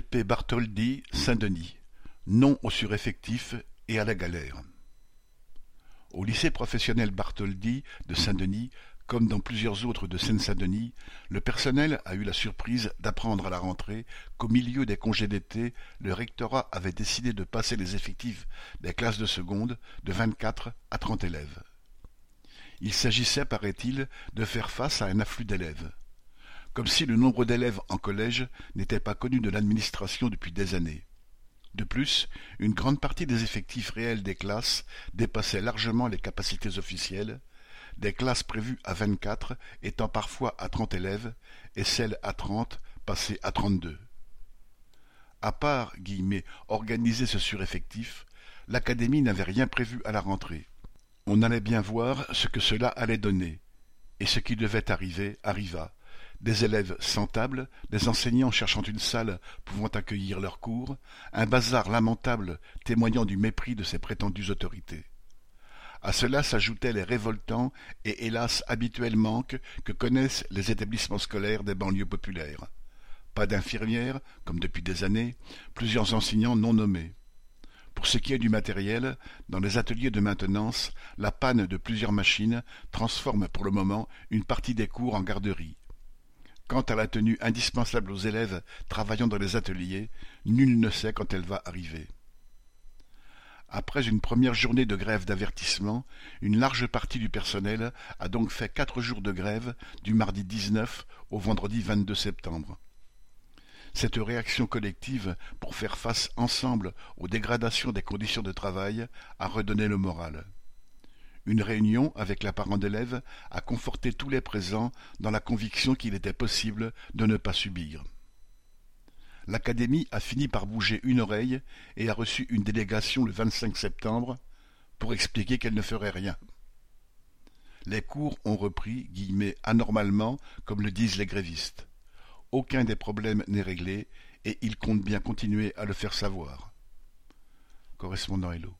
Bartholdi, Saint-Denis, non au sureffectif et à la galère. Au lycée professionnel Bartholdi de Saint-Denis, comme dans plusieurs autres de Seine-Saint-Denis, le personnel a eu la surprise d'apprendre à la rentrée qu'au milieu des congés d'été, le rectorat avait décidé de passer les effectifs des classes de seconde de vingt-quatre à trente élèves. Il s'agissait, paraît-il, de faire face à un afflux d'élèves comme si le nombre d'élèves en collège n'était pas connu de l'administration depuis des années. De plus, une grande partie des effectifs réels des classes dépassait largement les capacités officielles, des classes prévues à vingt-quatre étant parfois à trente élèves, et celles à trente passées à trente-deux. À part guillemets, organiser ce sureffectif, l'académie n'avait rien prévu à la rentrée. On allait bien voir ce que cela allait donner, et ce qui devait arriver arriva, des élèves sans table, des enseignants cherchant une salle pouvant accueillir leurs cours, un bazar lamentable témoignant du mépris de ces prétendues autorités. À cela s'ajoutaient les révoltants et hélas habituels manques que connaissent les établissements scolaires des banlieues populaires. Pas d'infirmières, comme depuis des années, plusieurs enseignants non nommés. Pour ce qui est du matériel, dans les ateliers de maintenance, la panne de plusieurs machines transforme pour le moment une partie des cours en garderie. Quant à la tenue indispensable aux élèves travaillant dans les ateliers, nul ne sait quand elle va arriver. Après une première journée de grève d'avertissement, une large partie du personnel a donc fait quatre jours de grève du mardi 19 au vendredi 22 septembre. Cette réaction collective pour faire face ensemble aux dégradations des conditions de travail a redonné le moral. Une réunion avec la parent d'élève a conforté tous les présents dans la conviction qu'il était possible de ne pas subir. L'académie a fini par bouger une oreille et a reçu une délégation le 25 septembre pour expliquer qu'elle ne ferait rien. Les cours ont repris guillemets, anormalement, comme le disent les grévistes. Aucun des problèmes n'est réglé et ils comptent bien continuer à le faire savoir. Correspondant Hello.